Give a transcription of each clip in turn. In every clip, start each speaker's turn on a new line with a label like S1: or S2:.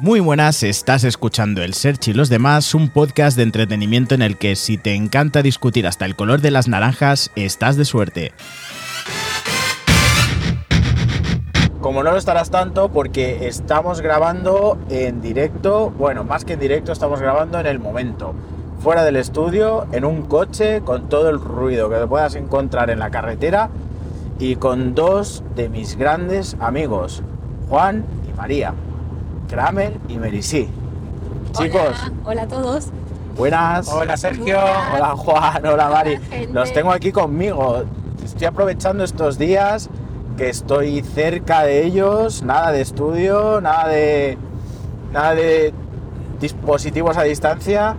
S1: Muy buenas, estás escuchando El Search y los demás, un podcast de entretenimiento en el que si te encanta discutir hasta el color de las naranjas, estás de suerte. Como no lo estarás tanto, porque estamos grabando en directo, bueno, más que en directo, estamos grabando en el momento, fuera del estudio, en un coche, con todo el ruido que te puedas encontrar en la carretera y con dos de mis grandes amigos, Juan y María. Kramer y Merisí. Chicos,
S2: Hola, a todos.
S1: buenas.
S3: Hola Sergio.
S1: Hola Juan, hola Mari. Los tengo aquí conmigo. Estoy aprovechando estos días que estoy cerca de ellos. Nada de estudio, nada de. nada de dispositivos a distancia.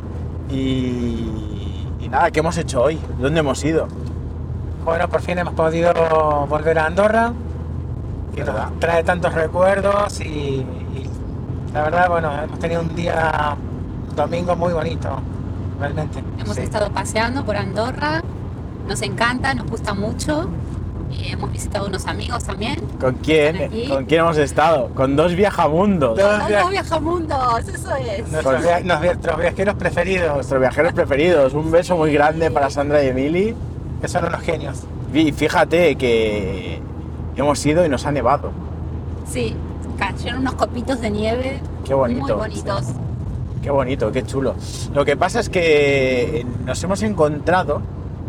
S1: Y. y nada, ¿qué hemos hecho hoy? ¿Dónde hemos ido?
S3: Bueno, por fin hemos podido volver a Andorra, que trae tantos recuerdos y la verdad, bueno, hemos tenido un día domingo muy bonito, realmente.
S2: Hemos
S3: Sí.
S2: estado paseando por Andorra. Nos encanta, nos gusta mucho. Y hemos visitado unos amigos también.
S1: ¿Con quién? ¿Con quién hemos estado? Con dos viajamundos.
S3: Dos
S2: ¡Los
S3: via-
S2: dos viajamundos! Eso es.
S3: Nuestros, via- nuestros viajeros preferidos,
S1: Nuestros viajeros preferidos. Un beso muy grande para Sandra y Emily.
S3: que son unos genios.
S1: Y fíjate que hemos ido y nos ha nevado.
S2: Sí, cayeron unos copitos de nieve.
S1: Qué bonito.
S2: Muy bonitos.
S1: Qué bonito, qué chulo. Lo que pasa es que nos hemos encontrado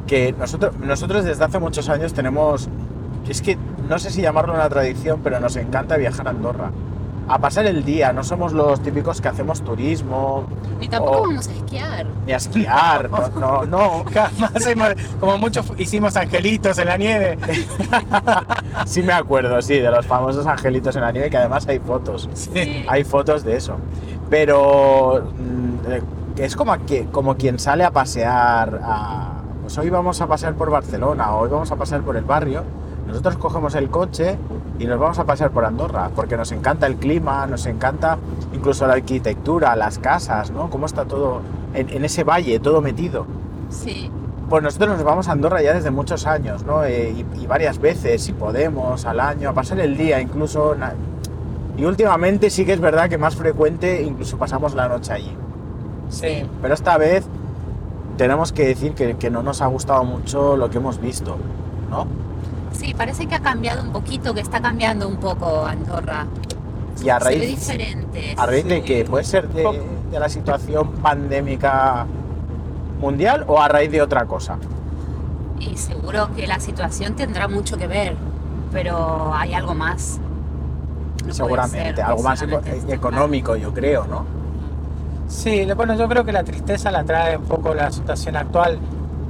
S1: que nosotros, nosotros desde hace muchos años tenemos, es que no sé si llamarlo una tradición, pero nos encanta viajar a Andorra. A pasar el día, no somos los típicos que hacemos turismo,
S2: Y tampoco
S1: Oh.
S2: vamos a esquiar.
S1: ni a esquiar, no, no, no.
S3: Jamás hemos- como muchos hicimos angelitos en la nieve.
S1: Sí me acuerdo, sí, de los famosos angelitos en la nieve, que además hay fotos.
S3: Sí.
S1: Hay fotos de eso. Pero mm, es como, que, como quien sale a pasear a... Pues hoy vamos a pasear por Barcelona, hoy vamos a pasear por el barrio. Nosotros cogemos el coche y nos vamos a pasear por Andorra, porque nos encanta el clima, nos encanta incluso la arquitectura, las casas, ¿no? Cómo está todo en, en ese valle, todo metido.
S2: Sí.
S1: Pues nosotros nos vamos a Andorra ya desde muchos años, ¿no? Eh, y, y varias veces, si podemos, al año, a pasar el día incluso. Y últimamente sí que es verdad que más frecuente incluso pasamos la noche allí.
S3: Sí.
S1: Pero esta vez tenemos que decir que, que no nos ha gustado mucho lo que hemos visto, ¿no?
S2: Sí, parece que ha cambiado un poquito, que está cambiando un poco Andorra.
S1: Y a
S2: Se ve
S1: raíz,
S2: diferente.
S1: a raíz de que puede ser de, de la situación pandémica mundial o a raíz de otra cosa.
S2: Y seguro que la situación tendrá mucho que ver, pero hay algo más. No
S1: Seguramente,
S2: ser
S1: algo más eco-
S2: este
S1: económico, yo creo, ¿no?
S3: Sí, bueno, yo creo que la tristeza la trae un poco la situación actual,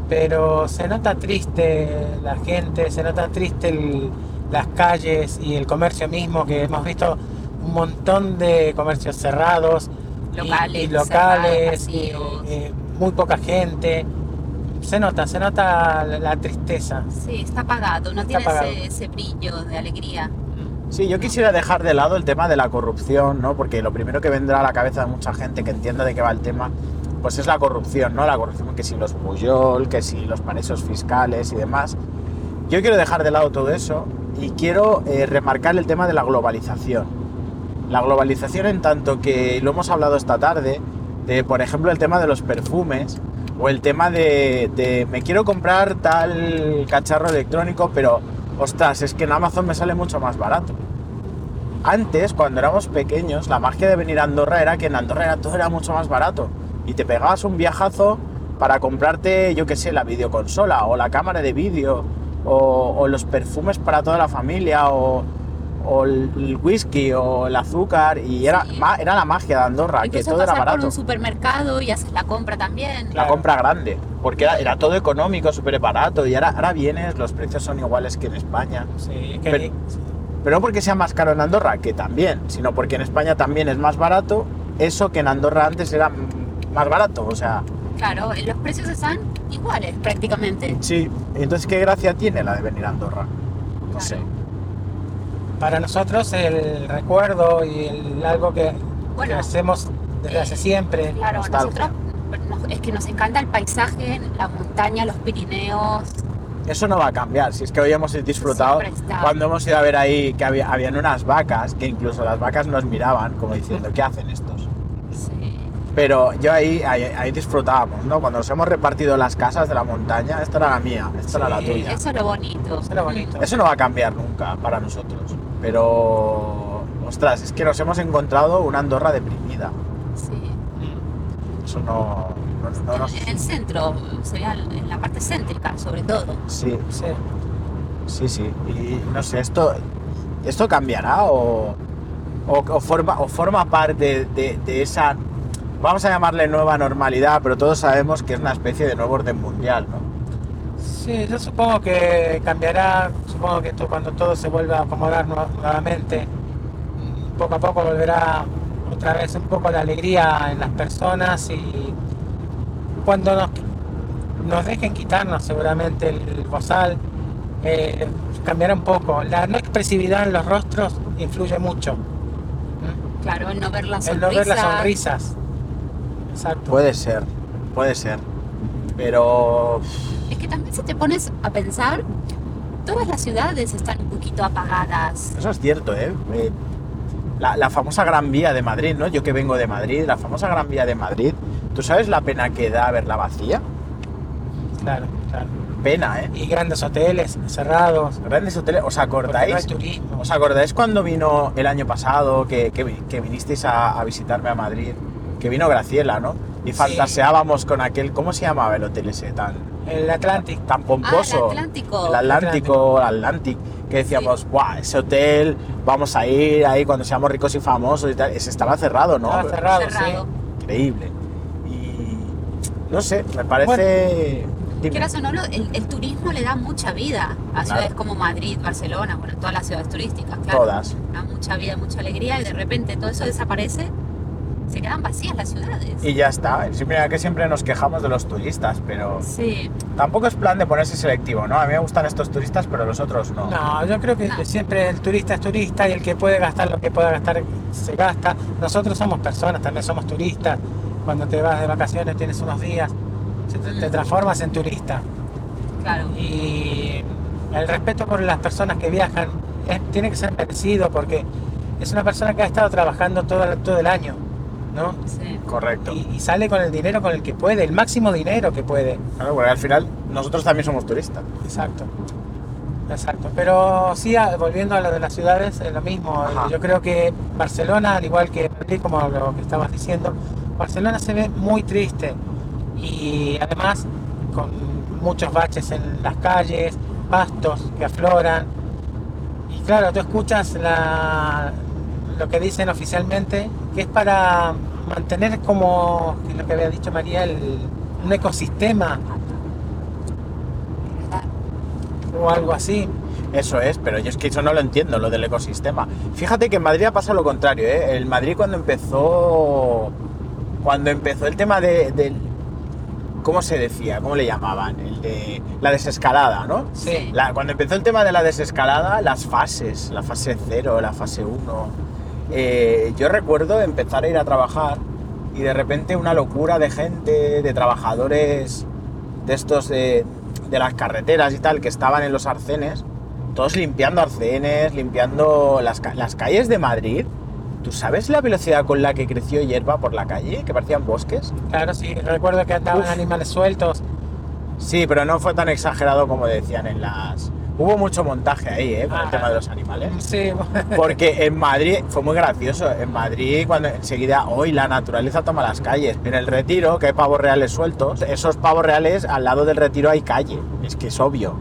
S3: pero se nota triste la gente, se nota triste el- las calles y el comercio mismo, que hemos visto un montón de comercios cerrados, y-
S2: Locales
S3: y, locales,
S2: cerrados,
S3: eh, muy poca gente. Se nota, se nota la, la tristeza.
S2: Sí, está apagado, no
S3: Está
S2: tiene
S3: apagado.
S2: Ese, ese brillo de alegría.
S1: Sí, yo quisiera dejar de lado el tema de la corrupción, ¿no? Porque lo primero que vendrá a la cabeza de mucha gente que entienda de qué va el tema, pues es la corrupción, ¿no? La corrupción que si los Puyol, que si los paraísos fiscales y demás. Yo quiero dejar de lado todo eso y quiero eh, remarcar el tema de la globalización. La globalización en tanto que lo hemos hablado esta tarde, por ejemplo el tema de los perfumes o el tema de, de me quiero comprar tal cacharro electrónico, pero ostras, es que en Amazon me sale mucho más barato. Antes, cuando éramos pequeños, la magia de venir a Andorra era que en Andorra era, todo era mucho más barato y te pegabas un viajazo para comprarte, yo qué sé, la videoconsola o la cámara de vídeo o, o los perfumes para toda la familia o, o el, el whisky o el azúcar y era,
S2: Sí.
S1: ma- era la magia de Andorra, que
S2: Incluso
S1: todo era
S2: pasar por
S1: barato.
S2: un supermercado y haces la compra también.
S1: La
S3: Claro.
S1: compra grande, porque era, era todo económico, súper barato y ahora, ahora vienes, los precios son iguales que en España.
S3: Sí, que
S1: Pero- Pero no porque sea más caro en Andorra, que también, sino porque en España también es más barato, eso que en Andorra antes era más barato, o sea,
S2: Claro, los precios están iguales prácticamente.
S1: sí. Entonces, ¿qué gracia tiene la de venir a Andorra? No
S2: Claro.
S1: sé.
S3: Para nosotros el recuerdo y el- algo que,
S2: Bueno,
S3: que hacemos desde hace siempre.
S2: Claro,
S1: nostalgia.
S2: nosotros nos- es que nos encanta el paisaje, la montaña, los Pirineos.
S1: Eso no va a cambiar. Si es que hoy hemos disfrutado cuando hemos ido a ver ahí que había, habían unas vacas, que incluso las vacas nos miraban como diciendo, ¿qué hacen estos?
S2: Sí.
S1: Pero yo ahí, ahí, ahí disfrutábamos, ¿no? Cuando nos hemos repartido las casas de la montaña, esta era la mía, esta era la tuya.
S2: Eso es lo bonito.
S3: Eso es lo bonito.
S1: Eso no va a cambiar nunca para nosotros. Pero, ostras, es que nos hemos encontrado una Andorra deprimida.
S2: Sí.
S1: Eso no, no, no
S2: En-
S1: nos...
S2: En el centro, sería en la parte céntrica, sobre todo.
S1: Sí,
S3: Sí.
S1: sí, sí. Y no sé, esto, esto cambiará o, o, o forma, o forma parte de, de esa, vamos a llamarle nueva normalidad, pero todos sabemos que es una especie de nuevo orden mundial, ¿no?
S3: Sí, yo supongo que cambiará, supongo que esto cuando todo se vuelva a acomodar nu- nuevamente, poco a poco volverá otra vez un poco la alegría en las personas y cuando nos, nos dejen quitarnos seguramente el bozal, eh, cambiará un poco. La no expresividad en los rostros influye mucho. ¿Mm?
S2: Claro, el no ver las
S3: El
S2: sonrisas.
S3: no ver las sonrisas. Exacto.
S1: Puede ser, puede ser. Pero
S2: Es que también si te pones a pensar, todas las ciudades están un poquito apagadas.
S1: eso es cierto, ¿eh? Eh, La, la famosa Gran Vía de Madrid, ¿no? Yo que vengo de Madrid, la famosa Gran Vía de Madrid. ¿Tú sabes la pena que da verla vacía?
S3: Claro, claro.
S1: Pena, ¿eh?
S3: Y grandes hoteles cerrados.
S1: Grandes hoteles, ¿os
S3: no
S1: acordáis?
S3: turismo.
S1: ¿Os acordáis cuando vino el año pasado que, que que vinisteis a, a visitarme a Madrid? Que vino Graciela, ¿no? Y
S3: Sí.
S1: fantaseábamos con aquel, ¿cómo se llamaba el hotel ese tan,
S3: El Atlantic.
S1: tan pomposo?
S2: Ah, el Atlántico.
S1: El Atlántico, el Atlantic, que decíamos, ¡guau! Ese hotel, vamos a ir ahí cuando seamos ricos y famosos y tal. Ese estaba cerrado, ¿no?
S3: Estaba cerrado,
S2: Cerrado.
S1: Increíble. Y no sé, me parece. Dime.
S2: Quieras o no, el, el turismo le da mucha vida a ciudades como Madrid, Barcelona, bueno, todas las ciudades turísticas, claro.
S1: Todas.
S2: Da mucha vida, mucha alegría y de repente todo eso desaparece, se quedan vacías las ciudades.
S1: Y ya está. Mira que siempre nos quejamos de los turistas, pero
S2: Sí,
S1: tampoco es plan de ponerse selectivo, ¿no? A mí me gustan estos turistas, pero los otros no.
S3: No, yo creo que
S2: No.
S3: siempre el turista es turista y el que puede gastar lo que pueda gastar se gasta. Nosotros somos personas, también somos turistas. Cuando te vas de vacaciones tienes unos días, te, te transformas en turista.
S2: claro.
S3: Y el respeto por las personas que viajan es- tiene que ser merecido porque es una persona que ha estado trabajando todo, todo el año, ¿no?
S2: Sí.
S1: Correcto.
S3: Y, y sale con el dinero con el que puede, el máximo dinero que puede.
S1: Claro, porque al final nosotros también somos turistas.
S3: Exacto. Exacto. Pero sí, a- volviendo a lo de las ciudades, es lo mismo.
S1: Ajá.
S3: Yo creo que Barcelona, al igual que Madrid, como lo que estabas diciendo, Barcelona se ve muy triste y además con muchos baches en las calles, pastos que afloran. Y claro, tú escuchas la, lo que dicen oficialmente, que es para mantener como, que es lo que había dicho María, el- un ecosistema o algo así.
S1: Eso es, pero yo es que eso no lo entiendo, lo del ecosistema. Fíjate que en Madrid ha pasado lo contrario, ¿eh? El Madrid cuando empezó. Cuando empezó el tema de, del. ¿Cómo se decía? ¿Cómo le llamaban? El de la desescalada, ¿no?
S3: Sí.
S1: La- cuando empezó el tema de la desescalada, las fases, la fase 0, la fase 1. Eh, yo recuerdo empezar a ir a trabajar y de repente una locura de gente, de trabajadores de estos de, de las carreteras y tal, que estaban en los arcenes, todos limpiando arcenes, limpiando las, las calles de Madrid. ¿Tú sabes la velocidad con la que creció hierba por la calle? Que parecían bosques.
S3: Claro, sí, recuerdo que andaban
S1: Uf.
S3: animales sueltos.
S1: Sí, pero no fue tan exagerado como decían en las... Hubo mucho montaje ahí, ¿eh? Con el
S3: Ah.
S1: tema de los animales.
S3: Sí,
S1: Porque en Madrid fue muy gracioso. En Madrid, cuando enseguida, hoy la naturaleza toma las calles. En el retiro, que hay pavos reales sueltos, esos pavos reales al lado del retiro hay calle. Es que es obvio.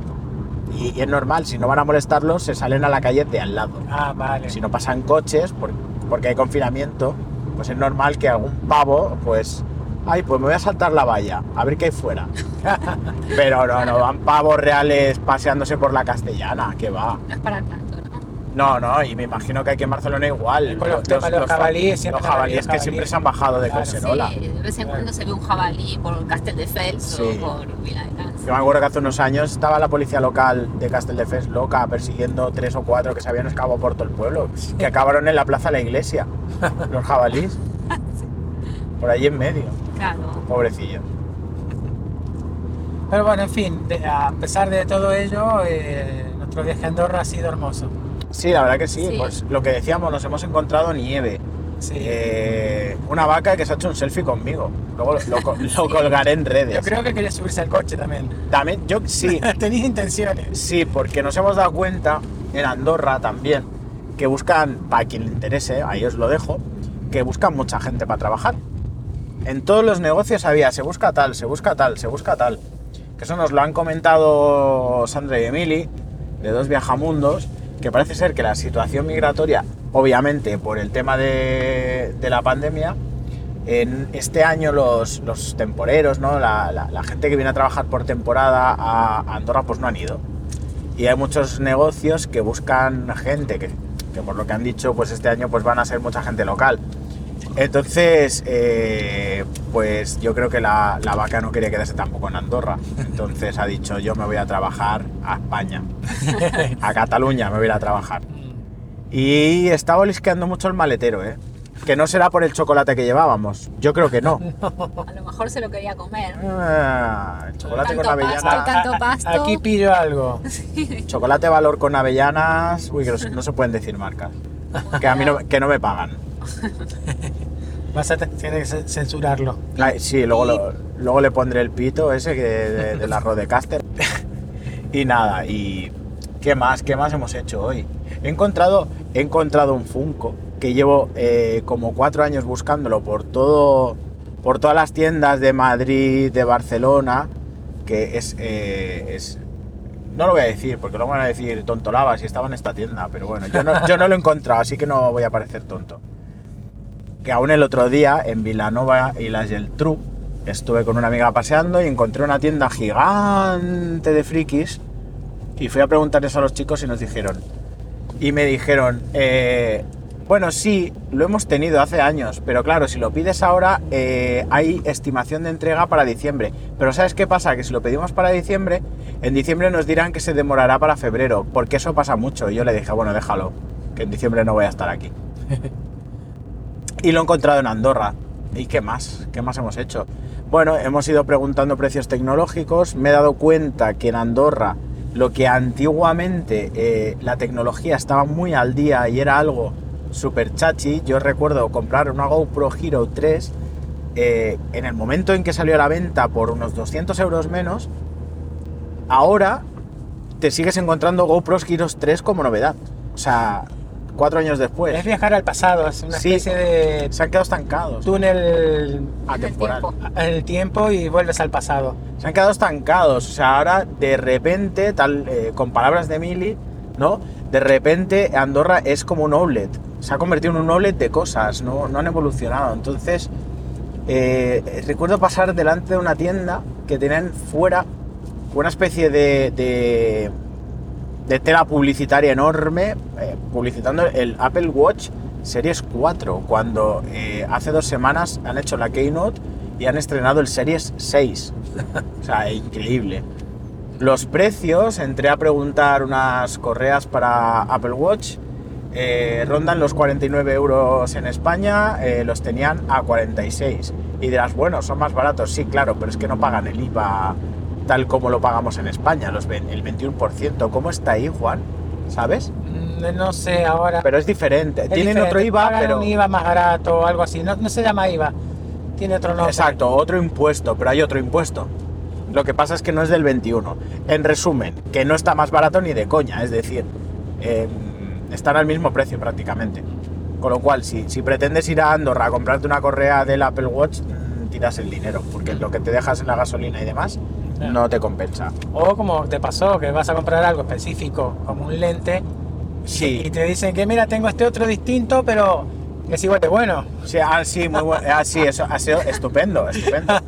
S1: Y, y es normal, si no van a molestarlos, se salen a la calle de al lado.
S3: ah, vale.
S1: Si no pasan coches, por- porque hay confinamiento, pues es normal que algún pavo, pues. Ay, pues me voy a saltar la valla, a ver qué hay fuera. Pero no, no, van pavos reales paseándose por la castellana, que va.
S2: No es para tanto, ¿no?
S1: No, no, y me imagino que aquí en Barcelona igual.
S3: Con los temas de los jabalíes, siempre
S1: los jabalíes que siempre se han bajado de
S3: Claro.
S2: Sí, de vez en cuando se ve un jabalí por Castelldefels
S1: Sí.
S2: o por Viladecans.
S1: Yo me acuerdo que hace unos años estaba la policía local de Castelldefels loca persiguiendo tres o cuatro que se habían escapado por todo el pueblo, que acabaron en la plaza de la iglesia, los jabalíes, por allí en medio,
S2: Claro.
S1: pobrecillos.
S3: Pero bueno, en fin, de- a pesar de todo ello, eh, nuestro viaje a Andorra ha sido hermoso.
S1: Sí, la verdad que sí.
S2: Sí.
S1: Pues lo que decíamos, nos hemos encontrado nieve.
S3: Sí.
S1: Eh, una vaca que se ha hecho un selfie conmigo. Luego lo, lo co- lo colgaré en redes.
S3: Yo creo que quería subirse al coche también.
S1: También, yo sí,
S3: Tenía intenciones.
S1: sí, porque nos hemos dado cuenta en Andorra también que buscan, para quien le interese, ahí os lo dejo, que buscan mucha gente para trabajar. En todos los negocios había, se busca tal, se busca tal, se busca tal. Que eso nos lo han comentado Sandra y Emily, de Dos Viajamundos, que parece ser que la situación migratoria, obviamente por el tema de, la pandemia, en este año los, temporeros, ¿no? La gente que viene a trabajar por temporada a Andorra, pues no han ido. Y hay muchos negocios que buscan gente, que, que por lo que han dicho, pues este año pues van a ser mucha gente local. Entonces, eh, pues yo creo que la, la vaca no quería quedarse tampoco en Andorra. Entonces ha dicho, yo me voy a trabajar a España, a Cataluña me voy a ir a trabajar. Y estaba olisqueando mucho el maletero, ¿eh? Que no será por el chocolate que llevábamos. Yo creo que no.
S2: A lo mejor se lo quería comer.
S1: Ah, el chocolate con
S2: pasto,
S1: avellanas.
S2: tanto.
S3: Aquí pillo algo.
S1: Chocolate valor con avellanas. Uy, que no, se- no se pueden decir marcas. Que a mí no, que no me pagan.
S3: Vas a te- tener que ce- censurarlo.
S1: Sí, luego, lo- luego le pondré el pito ese que de, de la Rodecaster. y nada, y ¿qué más? ¿Qué más hemos hecho hoy? He encontrado, he encontrado un Funko que llevo eh, como cuatro años buscándolo por todo, por todas las tiendas de Madrid, de Barcelona, que es, eh, es no lo voy a decir, porque luego van a decir tontolaba si estaba en esta tienda, pero bueno, yo no, yo no lo he encontrado, así que no voy a parecer tonto. Que aún el otro día en Vilanova y las Geltrú estuve con una amiga paseando y encontré una tienda gigante de frikis y fui a preguntarles a los chicos y nos dijeron, y me dijeron, eh, bueno, sí, lo hemos tenido hace años, pero claro, si lo pides ahora eh, hay estimación de entrega para diciembre. Pero ¿sabes qué pasa? Que si lo pedimos para diciembre, en diciembre nos dirán que se demorará para febrero, porque eso pasa mucho. Y yo le dije, bueno, déjalo, que en diciembre no voy a estar aquí. y lo he encontrado en Andorra. ¿Y qué más? ¿Qué más hemos hecho? Bueno, hemos ido preguntando precios tecnológicos. Me he dado cuenta que en Andorra lo que antiguamente eh, la tecnología estaba muy al día y era algo súper chachi. Yo recuerdo comprar una GoPro Hero 3 eh, en el momento en que salió a la venta por unos 200 euros menos. Ahora te sigues encontrando GoPros Hero 3 como novedad. O sea, cuatro años después.
S3: Es viajar al pasado, es una
S1: Sí.
S3: especie de
S1: Se han quedado estancados.
S3: túnel
S1: Atemporal.
S3: en el tiempo y vuelves al pasado.
S1: Se han quedado estancados. O sea, ahora de repente, tal, eh, con palabras de Mili, ¿no? De repente Andorra es como un outlet. Se ha convertido en un outlet de cosas, no, no han evolucionado. Entonces, eh, recuerdo pasar delante de una tienda que tenían fuera una especie de, de, de tela publicitaria enorme, eh, publicitando el Apple Watch Series 4, cuando eh, hace dos semanas han hecho la Keynote y han estrenado el Series 6. o sea, increíble. Los precios, entré a preguntar unas correas para Apple Watch, eh, rondan los 49 euros en España, los tenían a 46. Y dirás, bueno, son más baratos, sí, claro, pero es que no pagan el IVA tal como lo pagamos en España, los, el 21%. ¿Cómo está ahí, Juan? ¿Sabes?
S3: Mm, No sé ahora.
S1: Pero es diferente.
S3: Es
S1: Tienen
S3: diferente,
S1: otro IVA,
S3: pagan
S1: pero...
S3: un IVA más barato o algo así. No, no se llama IVA, tiene otro nombre.
S1: Exacto, otro impuesto, pero hay otro impuesto. Lo que pasa es que no es del 21. En resumen, que no está más barato ni de coña, es decir, eh, están al mismo precio prácticamente. Con lo cual, si, si pretendes ir a Andorra a comprarte una correa del Apple Watch, mm, tiras el dinero, porque lo que te dejas en la gasolina y demás No te compensa.
S3: O como te pasó, que vas a comprar algo específico, como un lente,
S1: Sí,
S3: y te dicen que mira, tengo este otro distinto, pero es igual de bueno.
S1: Sí, ah, sí, muy bueno. Ah, sí, eso ha sido estupendo, estupendo.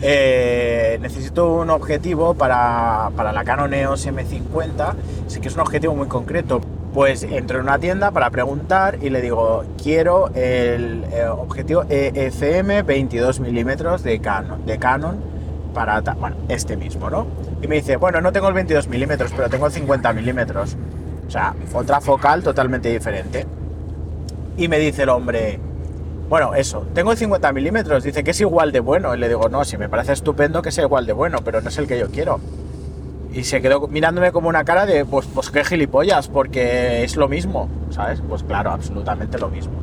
S1: Eh, necesito un objetivo para, para la Canon EOS M50, sí que es un objetivo muy concreto. Pues entro en una tienda para preguntar y le digo, quiero el eh, objetivo EFM 22 milímetros de Canon, de Canon para, bueno, este mismo, ¿no? Y me dice, bueno, no tengo el 22 milímetros, pero tengo el 50 milímetros. O sea, otra focal totalmente diferente. Y me dice el hombre, Bueno, eso, tengo el 50 milímetros, dice que es igual de bueno. Y le digo, no, si me parece estupendo que sea igual de bueno, pero no es el que yo quiero. Y se quedó mirándome como una cara de, pues, pues qué gilipollas, porque es lo mismo, ¿sabes? Pues claro, absolutamente lo mismo.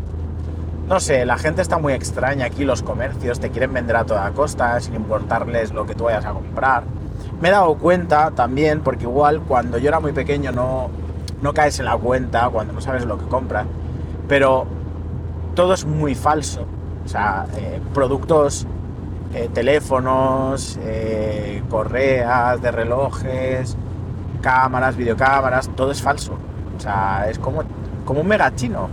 S1: No sé, la gente está muy extraña aquí, los comercios te quieren vender a toda costa, sin importarles lo que tú vayas a comprar. Me he dado cuenta también, porque igual cuando yo era muy pequeño no, no caes en la cuenta, cuando no sabes lo que compras, pero todo es muy falso. O sea, eh, productos, eh, teléfonos, eh, correas de relojes, cámaras, videocámaras, todo es falso. O sea, es como, como un mega chino.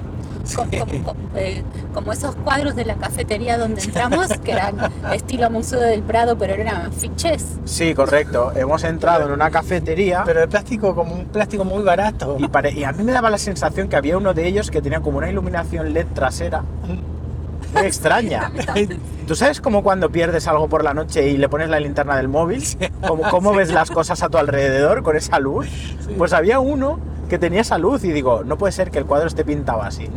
S2: Eh, como esos cuadros de la cafetería donde entramos, que eran estilo Museo del Prado, pero eran fiches.
S1: Sí, correcto. Hemos entrado en una cafetería
S3: Pero de plástico, como un plástico muy barato.
S1: y, pare- y a mí me daba la sensación que había uno de ellos que tenía como una iluminación LED trasera muy extraña. ¿Tú sabes como cuando pierdes algo por la noche y le pones la linterna del móvil? ¿Cómo, cómo ves las cosas a tu alrededor con esa luz? Pues había uno que tenía esa luz y digo, no puede ser que el cuadro esté pintado así.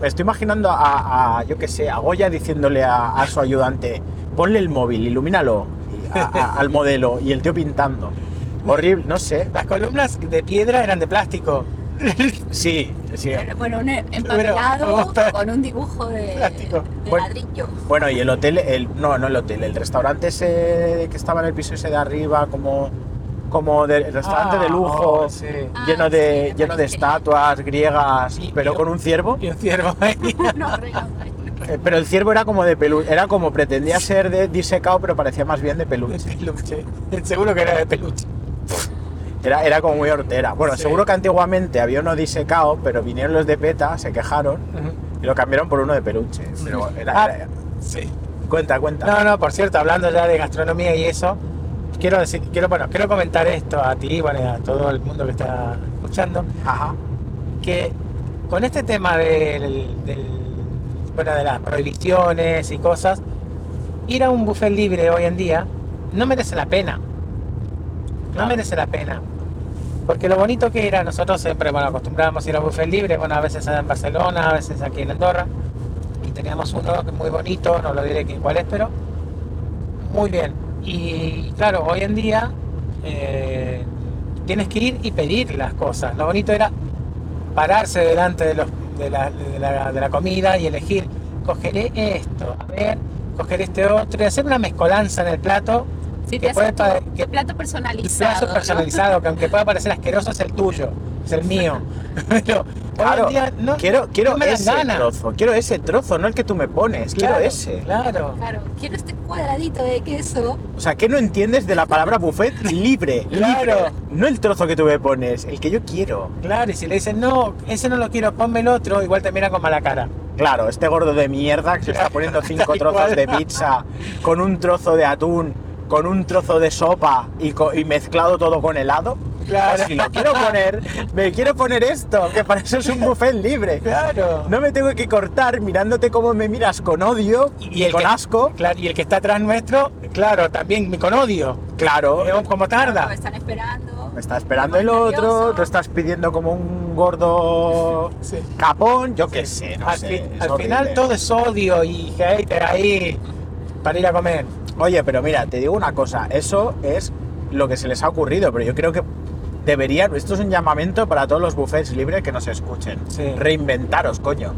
S1: Me estoy imaginando a, a, yo qué sé, a Goya diciéndole a, a su ayudante, ponle el móvil, ilumínalo y a- a- al modelo y el tío pintando. Horrible, no sé.
S3: Las columnas de piedra eran de plástico.
S1: Sí, sí.
S2: Pero, Bueno, un empapelado con un dibujo de,
S3: Plástico.
S2: de
S1: Bueno.
S2: ladrillo.
S1: Bueno, y el hotel, el, no, no el hotel, el restaurante ese que estaba en el piso ese de arriba, como, como de restaurante
S3: Ah,
S1: de lujo,
S3: oh, sí.
S1: lleno
S2: Ah,
S1: de,
S2: sí,
S1: lleno de estatuas griegas,
S3: Y-
S1: pero
S3: y-
S1: con un ciervo.
S3: Y un ciervo ahí.
S2: No.
S1: Eh, Pero el ciervo era como de peluche, era como pretendía ser de disecado, pero parecía más bien de
S3: De
S1: peluche.
S3: peluche. Seguro que era de peluche.
S1: Era, era como muy hortera. Bueno,
S3: Sí.
S1: seguro que antiguamente había uno disecado, pero vinieron los de PETA, se quejaron y lo cambiaron por uno de peluche. Pero era,
S3: Ah,
S1: era-
S3: sí.
S1: cuenta, cuenta.
S3: No, no, por cierto, hablando ya de gastronomía y eso, quiero decir, quiero, bueno, quiero comentar esto a ti, bueno, y a todo el mundo que está escuchando,
S1: Ajá.
S3: que con este tema del, del- bueno, de las prohibiciones y cosas, ir a un buffet libre hoy en día no merece la pena. No merece la pena. Porque lo bonito que era, nosotros siempre, bueno, acostumbrábamos a ir a buffet libre, bueno, a veces en Barcelona, a veces aquí en Andorra, y teníamos uno que es muy bonito, no lo diré cuál es, pero muy bien. Y claro, hoy en día eh, tienes que ir y pedir las cosas. Lo bonito era pararse delante de, los, de, la, de la- de la comida y elegir, cogeré esto, a ver, coger este otro, y hacer una mezcolanza en el plato.
S2: Sí,
S3: que
S2: te
S3: que-
S2: tu plato personalizado.
S3: plato
S2: ¿no?
S3: personalizado, que aunque pueda parecer asqueroso, es el tuyo, es el mío. Pero
S1: Claro,
S3: hoy en día no,
S1: quiero, quiero
S3: no me
S1: ese
S3: ganas.
S1: trozo, quiero ese trozo, no el que tú me pones, quiero
S3: Claro,
S1: ese.
S3: Claro.
S2: Claro, quiero este cuadradito de queso.
S1: O sea, ¿qué no entiendes de la palabra buffet? Libre,
S3: Claro.
S1: libre. No el trozo que tú me pones, el que yo quiero.
S3: Claro, y si le dicen, no, ese no lo quiero, ponme el otro, igual te mira con mala cara.
S1: Claro, este gordo de mierda que se está poniendo cinco trozos de pizza con un trozo de atún, con un trozo de sopa y, y mezclado todo con helado.
S3: Claro.
S1: Pues si lo quiero poner, me quiero poner esto, que para eso es un buffet libre.
S3: Claro.
S1: No me tengo que cortar mirándote cómo me miras con odio y,
S3: el
S1: con
S3: que-
S1: asco.
S3: Claro, y el que está atrás nuestro, claro, también con odio.
S1: Claro,
S3: Eh, Como tarda.
S2: Me están esperando.
S1: me está esperando el otro, tú estás pidiendo como un gordo
S3: Sí.
S1: capón, yo qué sé, no
S3: al
S1: sé.
S3: fi- al final todo es odio y hater ahí para ir a comer.
S1: Oye, pero mira, te digo una cosa, eso es lo que se les ha ocurrido, pero yo creo que deberían, esto es un llamamiento para todos los buffets libres que nos escuchen.
S3: Sí.
S1: Reinventaros, coño.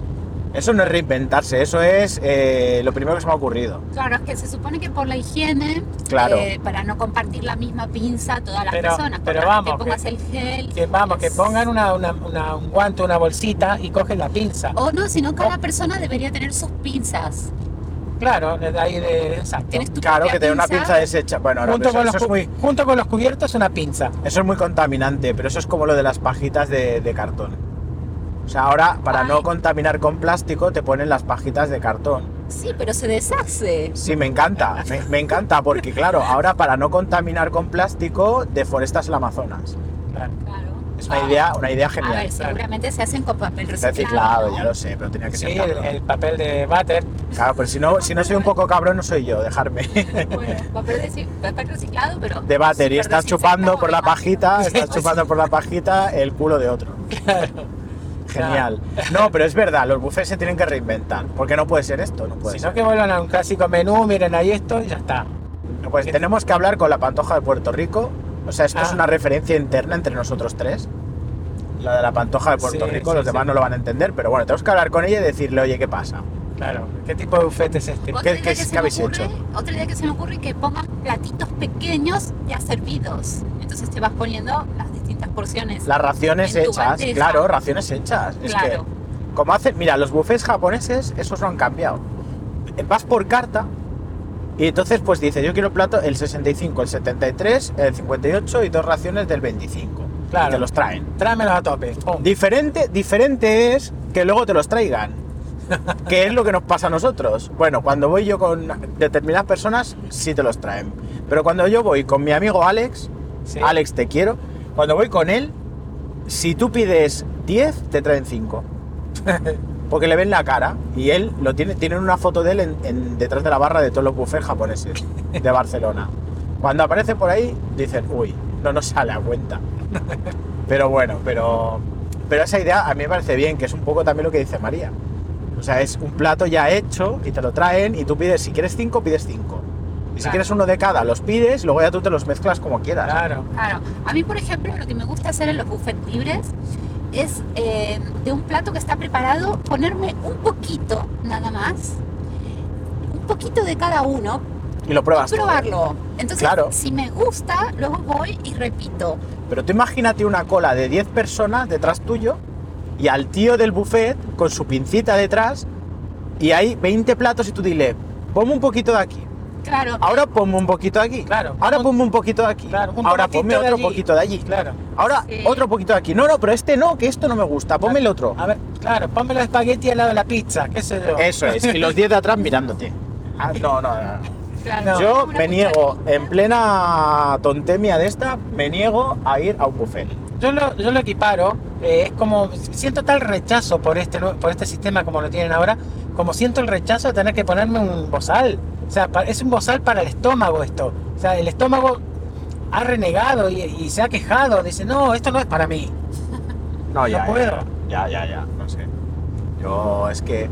S1: Eso no es reinventarse, eso es eh, lo primero que se me ha ocurrido.
S2: Claro, es que se supone que por la higiene,
S1: Claro.
S2: eh, para no compartir la misma pinza a todas las
S3: Pero-
S2: personas,
S3: pero
S2: para
S3: vamos,
S2: que pongas
S3: que-
S2: el gel.
S3: Que vamos, que pongan una, una- una- un guante, una bolsita y cogen la pinza.
S2: O no, sino cada persona debería tener sus pinzas.
S3: Claro, de ahí de. Exacto.
S2: Tienes tu
S1: Claro, que tener una pinza deshecha. Bueno, no,
S3: junto,
S1: pero
S3: con
S1: eso,
S3: los,
S1: eso es muy,
S3: junto con los cubiertos, una pinza.
S1: eso es muy contaminante, pero eso es como lo de las pajitas de, de cartón. O sea, ahora para no contaminar con plástico te ponen las pajitas de cartón.
S2: Sí, pero se deshace.
S1: Sí, me encanta, me, me encanta porque claro, ahora para no contaminar con plástico deforestas el Amazonas.
S3: Claro.
S2: Claro.
S1: Es una idea, una idea
S2: A
S1: genial.
S2: ver, seguramente se hacen con papel reciclado.
S1: Reciclado, ya lo sé, pero tenía que
S3: Sí,
S1: ser
S3: el,
S1: cabrón.
S3: el papel de váter.
S1: Claro, pero si no, si no soy un poco cabrón, no soy yo, dejarme.
S2: Bueno, papel, reci- papel reciclado, pero.
S1: De váter y estás chupando por la pajita, estás chupando por la pajita el culo de otro. Genial. No, pero es verdad, los buffets se tienen que reinventar. Porque no puede ser esto, no puede
S3: Si
S1: ser.
S3: no que vuelvan a un clásico menú, miren ahí esto y ya está.
S1: Pues tenemos que hablar con la Pantoja de Puerto Rico. O sea, esto
S3: Ah.
S1: es una referencia interna entre nosotros tres. La de la Pantoja de Puerto
S3: Sí,
S1: Rico,
S3: sí,
S1: los demás
S3: sí.
S1: no lo van a entender, pero bueno, tenemos que hablar con ella y decirle, oye, ¿qué pasa?
S3: Claro. ¿Qué tipo de buffet es este?
S1: ¿Qué- qué-
S2: que
S1: qué habéis
S2: ocurre-
S1: hecho?
S2: Otra idea que se me ocurre es que pongan platitos pequeños ya servidos. Entonces te vas poniendo las distintas porciones.
S1: Las raciones hechas, claro, raciones hechas. Es
S2: Claro.
S1: que, como hacen, mira, los buffets japoneses, esos no han cambiado. Vas por carta y entonces pues dice, yo quiero plato el 65, el 73, el 58 y dos raciones del 25.
S3: Claro.
S1: Y te los traen.
S3: Tráemelos a tope. Pum.
S1: Diferente, diferente es que luego te los traigan. que es lo que nos pasa a nosotros. Bueno, cuando voy yo con determinadas personas, sí te los traen. Pero cuando yo voy con mi amigo Alex,
S3: Sí.
S1: Alex te quiero, cuando voy con él, si tú pides 10, te traen 5. Porque le ven la cara y él lo tiene, tienen una foto de él en- en- detrás de la barra de todos los buffets japoneses de Barcelona. Cuando aparece por ahí, dicen, uy, no nos sale a cuenta. Pero bueno, pero, pero esa idea a mí me parece bien, que es un poco también lo que dice María. O sea, es un plato ya hecho y te lo traen y tú pides, si quieres cinco, pides cinco. Y si
S3: Claro.
S1: quieres uno de cada, los pides y luego ya tú te los mezclas como quieras.
S3: Claro.
S2: Claro. A mí, por ejemplo, lo que me gusta hacer en los buffets libres es eh, de un plato que está preparado ponerme un poquito, nada más, un poquito de cada uno
S1: Y lo pruebas.
S2: y probarlo. Entonces,
S1: Claro.
S2: si me gusta, luego voy y repito.
S1: Pero tú imagínate una cola de 10 personas detrás tuyo y al tío del buffet con su pincita detrás y hay 20 platos y tú dile, ponme un poquito de aquí.
S2: Claro.
S1: Ahora ponme un poquito de aquí.
S3: Claro.
S1: Ahora ponme un poquito de aquí.
S3: Claro, un
S1: Ahora ponme otro
S3: allí.
S1: poquito de allí.
S3: Claro.
S1: Ahora
S2: Sí.
S1: otro poquito de aquí. No, no, pero este no, que esto no me gusta. Ponme el otro.
S3: A ver, claro, ponme los espagueti al lado de la pizza, qué sé yo.
S1: Eso es. Y los 10 de atrás mirándote. Ah, no, no, no.
S2: claro.
S1: Yo me niego, en plena tontemia de esta, me niego a ir a un buffet.
S3: Yo lo, yo lo equiparo, eh, es como, siento tal rechazo por este, por este sistema como lo tienen ahora, como siento el rechazo de tener que ponerme un bozal. O sea, es un bozal para el estómago esto. O sea, el estómago ha renegado y, y se ha quejado, dice, no, esto no es para mí.
S1: No, ya.
S3: No puedo.
S1: Ya, ya, ya, no sé. Yo es que.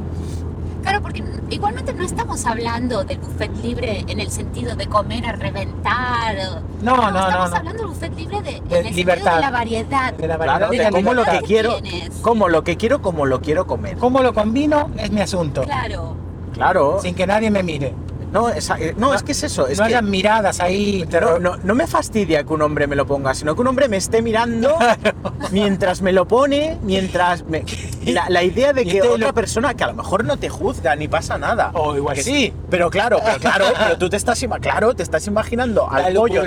S2: Claro, porque igualmente no estamos hablando del buffet libre en el sentido de comer a reventar.
S3: No, no, no,
S2: Estamos
S3: no.
S2: hablando del buffet libre de,
S3: De
S2: en el
S3: libertad.
S2: de la variedad.
S3: De la
S1: Claro,
S3: variedad y
S1: de
S3: la
S1: como lo que
S3: libertad.
S1: quiero,
S2: tienes.
S1: como lo que quiero, como lo quiero comer.
S3: ¿Cómo lo combino? Es mi asunto.
S2: Claro.
S1: Claro.
S3: Sin que nadie me mire.
S1: No, esa- eh, no, es que es eso. Es
S3: no
S1: que
S3: hayan miradas ahí.
S1: no, no, no me fastidia que un hombre me lo ponga, sino que un hombre me esté mirando mientras me lo pone, mientras me... La, la idea de que otra
S3: lo-
S1: persona que a lo mejor no te juzga ni pasa nada.
S3: O igual
S1: Que
S3: sí.
S1: Pero claro, pero claro, pero tú te estás, claro, te estás imaginando al
S3: Está
S1: pollo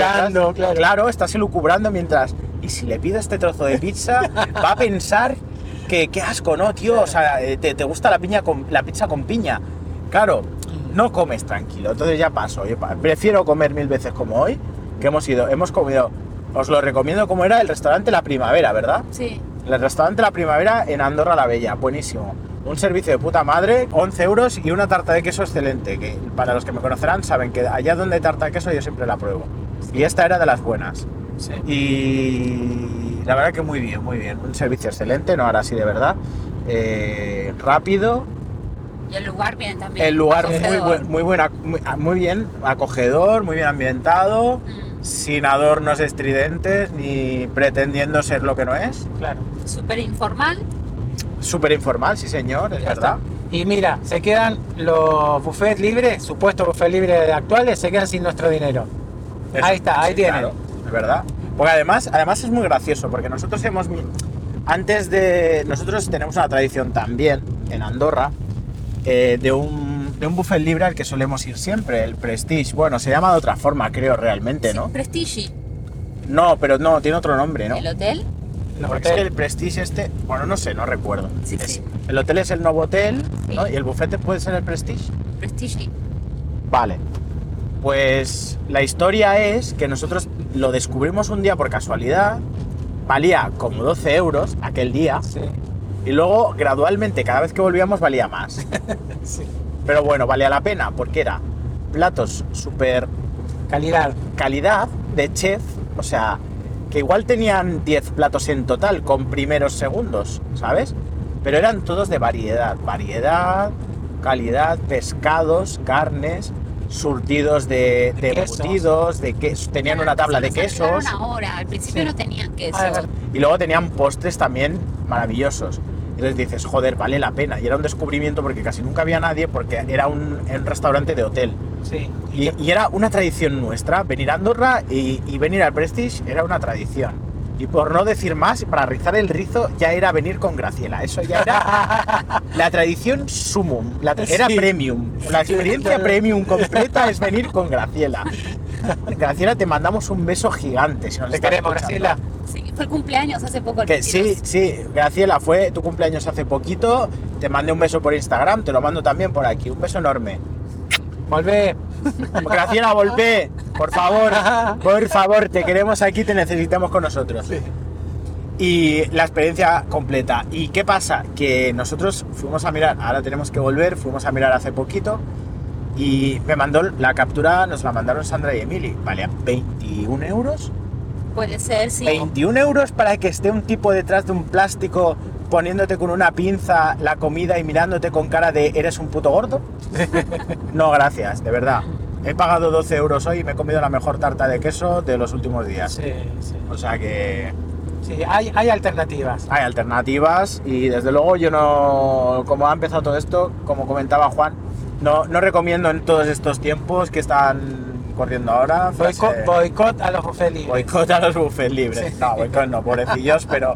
S3: claro,
S1: estás elucubrando mientras. Y si le pido este trozo de pizza, va a pensar que qué asco, ¿no, tío? O sea, eh, te, te gusta la piña con la pizza con piña. Claro, no comes tranquilo. Entonces ya paso. Yo prefiero comer mil veces como hoy, que hemos ido, hemos comido. Os lo recomiendo como era el restaurante La Primavera, ¿verdad?
S2: Sí.
S1: El restaurante La Primavera en Andorra la Bella, buenísimo. Un servicio de puta madre, 11 euros y una tarta de queso excelente, que para los que me conocerán saben que allá donde hay tarta de queso yo siempre la pruebo. Y esta era de las buenas.
S3: Sí.
S1: Y la verdad que muy bien, muy bien. Un servicio excelente, no ahora sí de verdad. Eh, rápido,
S2: Y el lugar bien también.
S1: el lugar muy,
S2: acogedor.
S1: buen- muy, buena, muy, muy bien acogedor, muy bien ambientado,
S2: Mm,
S1: sin adornos estridentes ni pretendiendo ser lo que no es.
S3: Claro.
S2: Súper informal.
S1: Súper informal, sí señor, es
S3: Ya
S1: verdad.
S3: está. Y mira, se quedan los buffets libres, supuestos buffets libres actuales, se quedan sin nuestro dinero.
S1: Eso,
S3: Ahí está, ahí
S1: sí,
S3: tienen.
S1: claro, es verdad. Porque además, además es muy gracioso, porque nosotros hemos... Antes de... Nosotros tenemos una tradición también, en Andorra, eh, de, un, de un buffet libre al que solemos ir siempre, el Prestige. Bueno, se llama de otra forma, creo, realmente, ¿no?
S2: Prestige.
S1: No, pero no, tiene otro nombre, ¿no?
S2: El hotel.
S3: Los
S1: Porque es que el Prestige este... Bueno, no sé, no recuerdo.
S2: Sí,
S1: Es-
S2: sí.
S1: El hotel es el nuevo hotel, ¿no?
S2: Sí.
S1: Y el bufete puede ser el Prestige.
S2: Prestige.
S1: Vale. Pues la historia es que nosotros lo descubrimos un día por casualidad. Valía como 12 euros aquel día.
S3: Sí,
S1: Y luego, gradualmente, cada vez que volvíamos valía más.
S3: sí.
S1: Pero bueno, valía la pena porque era platos súper
S3: Calidad.
S1: calidad de chef. O sea, que igual tenían 10 platos en total con primeros segundos, ¿sabes? pero eran todos de variedad, variedad, calidad, pescados, carnes, surtidos de, de embutidos, de quesos, tenían una tabla de quesos
S2: ahora, al principio no tenían queso.
S1: Y luego tenían postres también maravillosos. Entonces dices, joder, vale la pena. Y era un descubrimiento porque casi nunca había nadie porque era un, un restaurante de hotel.
S3: Sí.
S1: Y, y era una tradición nuestra, venir a Andorra y, y venir al Prestige era una tradición. Y por no decir más, para rizar el rizo ya era venir con Graciela. Eso ya era la tradición sumum, la tra- era
S3: Sí.
S1: premium. La experiencia premium completa es venir con Graciela. Graciela, te mandamos un beso gigante. Si nos
S3: Te queremos,
S1: escuchando.
S3: Graciela.
S2: Sí, fue el cumpleaños hace poco. el
S1: Que sí,
S2: 22.
S1: sí, Graciela, fue tu cumpleaños hace poquito. Te mandé un beso por Instagram, te lo mando también por aquí. Un beso enorme.
S3: Volvé.
S1: Graciela, volvé, por favor, por favor, te queremos aquí, te necesitamos con nosotros. Y la experiencia completa. ¿Y qué pasa? Que nosotros fuimos a mirar, ahora tenemos que volver, fuimos a mirar hace poquito y me mandó la captura, nos la mandaron Sandra y Emily. Valía 21 euros.
S2: Puede ser, sí.
S1: 21 euros para que esté un tipo detrás de un plástico poniéndote con una pinza la comida y mirándote con cara de eres un puto gordo. No, gracias, de verdad. He pagado 12 euros hoy y me he comido la mejor tarta de queso de los últimos días.
S3: Sí, sí.
S1: O sea que
S3: Sí, hay, hay alternativas.
S1: hay alternativas y desde luego yo no, como ha empezado todo esto, como comentaba Juan, no, no recomiendo en todos estos tiempos que están corriendo ahora.
S3: Boicot, boicot a los buffets libres.
S1: Boicot a los buffets libres.
S3: Sí.
S1: No, boicot no, pobrecillos, pero,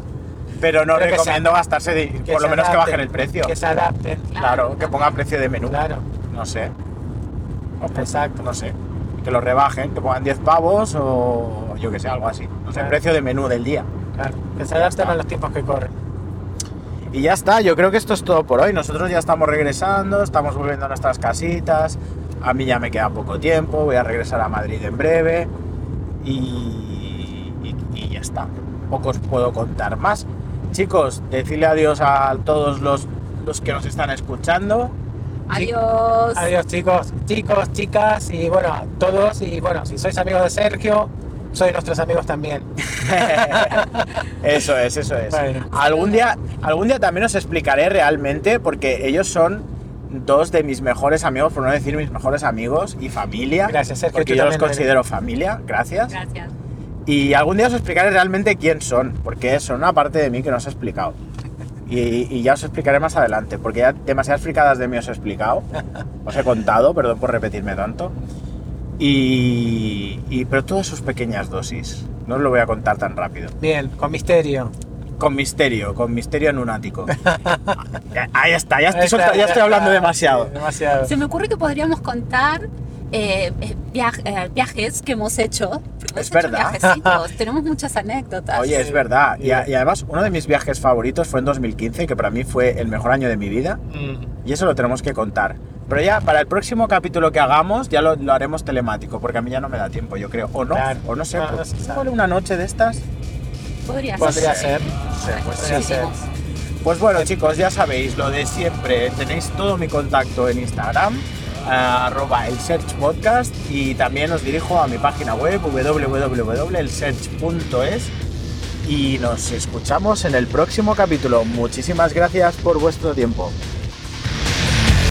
S1: pero no
S3: Pero
S1: recomiendo
S3: se-
S1: gastarse, de- por lo menos que bajen el precio.
S3: Que se adapten.
S1: Claro, que pongan precio de menú.
S3: Claro.
S1: No sé. Exacto, no sé. Que lo rebajen, que pongan 10 pavos o yo que sé, algo así. No sé,
S3: Claro.
S1: precio de menú del día.
S3: claro. Que se adapten a los tiempos que corren.
S1: Y ya está, yo creo que esto es todo por hoy. Nosotros ya estamos regresando, estamos volviendo a nuestras casitas. A mí ya me queda poco tiempo, voy a regresar a Madrid en breve. Y, y- y ya está. Poco os puedo contar más. Chicos, decirle adiós a todos los, los que nos están escuchando.
S2: Adiós.
S3: Adiós chicos, chicos, chicas y bueno, a todos y bueno, si sois amigos de Sergio, sois nuestros amigos también.
S1: eso es, eso es.
S3: Bueno.
S1: Algún día, algún día también os explicaré realmente, porque ellos son dos de mis mejores amigos, por no decir mis mejores amigos y familia.
S3: Gracias, Sergio,
S1: Porque yo los
S3: eres.
S1: considero familia, gracias.
S2: Gracias.
S1: Y algún día os explicaré realmente quién son, porque son una parte de mí que no os he explicado. Y, y ya os explicaré más adelante, porque ya demasiadas fricadas de mí os he explicado, os he contado, perdón por repetirme tanto. Y, y- pero todas sus pequeñas dosis, no os lo voy a contar tan rápido.
S3: Bien, con misterio.
S1: Con misterio, con misterio en un ático. Ahí está, ya estoy,
S3: Ahí está,
S1: solta- ya estoy hablando demasiado.
S3: Demasiado.
S2: Se me ocurre que podríamos contar eh, eh, eh, viajes que hemos hecho. Hemos
S1: Es
S2: hecho
S1: verdad.
S2: Viajecitos. Tenemos muchas anécdotas.
S1: Oye, es verdad. Y, a- y además, uno de mis viajes favoritos fue en 2015, que para mí fue el mejor año de mi vida.
S3: Mm,
S1: Y eso lo tenemos que contar. Pero ya para el próximo capítulo que hagamos, ya lo, lo haremos telemático, porque a mí ya no me da tiempo, yo creo. O no,
S3: Claro.
S1: o no sé.
S3: No, no
S1: una noche de estas.
S2: Podría
S3: Podría
S2: ser.
S3: ser.
S1: pues
S3: Podría
S1: sí.
S3: ser.
S1: Pues bueno, chicos, ya sabéis, lo de siempre. Tenéis todo mi contacto en Instagram, arroba el Search Podcast, y también os dirijo a mi página web www.elsearch.es. Y nos escuchamos en el próximo capítulo. Muchísimas gracias por vuestro tiempo.